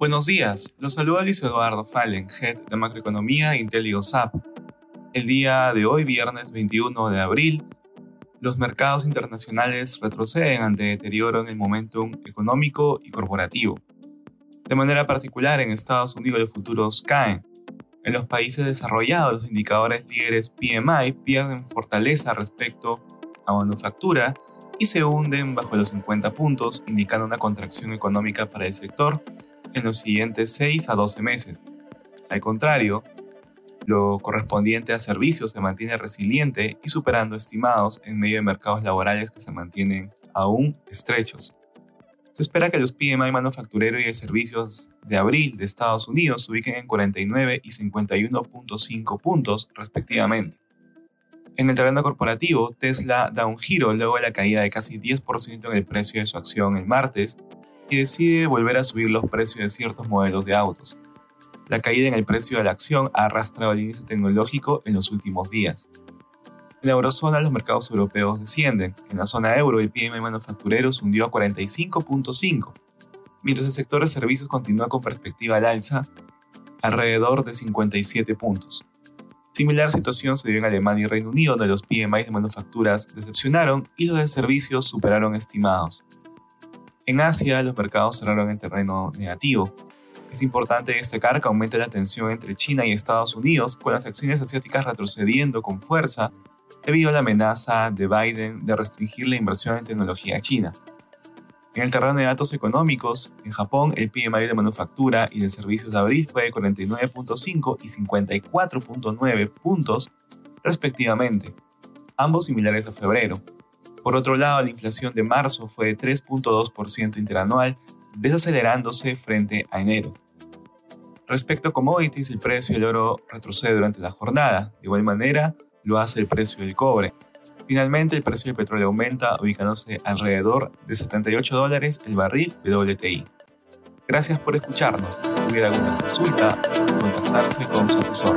Buenos días, los saluda Luis Eduardo Fallen, Head de Macroeconomía de IntelioSAP. El día de hoy, viernes 21 de abril, los mercados internacionales retroceden ante deterioro en el momentum económico y corporativo. De manera particular, en Estados Unidos los futuros caen. En los países desarrollados, los indicadores líderes PMI pierden fortaleza respecto a manufactura y se hunden bajo los 50 puntos, indicando una contracción económica para el sector en los siguientes 6 a 12 meses. Al contrario, lo correspondiente a servicios se mantiene resiliente y superando estimados en medio de mercados laborales que se mantienen aún estrechos. Se espera que los PMI manufacturero y de servicios de abril de Estados Unidos se ubiquen en 49 y 51.5 puntos respectivamente. En el terreno corporativo, Tesla da un giro luego de la caída de casi 10% en el precio de su acción el martes y decide volver a subir los precios de ciertos modelos de autos. La caída en el precio de la acción ha arrastrado el índice tecnológico en los últimos días. En la eurozona los mercados europeos descienden. En la zona euro el PMI manufacturero se hundió a 45.5, mientras el sector de servicios continúa con perspectiva al alza alrededor de 57 puntos. Similar situación se dio en Alemania y Reino Unido, donde los PMI de manufacturas decepcionaron y los de servicios superaron estimados. En Asia, los mercados cerraron en terreno negativo. Es importante destacar que aumenta la tensión entre China y Estados Unidos, con las acciones asiáticas retrocediendo con fuerza debido a la amenaza de Biden de restringir la inversión en tecnología china. En el terreno de datos económicos, en Japón el PMI de manufactura y de servicios de abril fue de 49.5 y 54.9 puntos respectivamente, ambos similares a febrero. Por otro lado, la inflación de marzo fue de 3.2% interanual, desacelerándose frente a enero. Respecto a commodities, el precio del oro retrocede durante la jornada. De igual manera, lo hace el precio del cobre. Finalmente, el precio del petróleo aumenta, ubicándose alrededor de 78 dólares el barril WTI. Gracias por escucharnos. Si tuviera alguna consulta, contactarse con su asesor.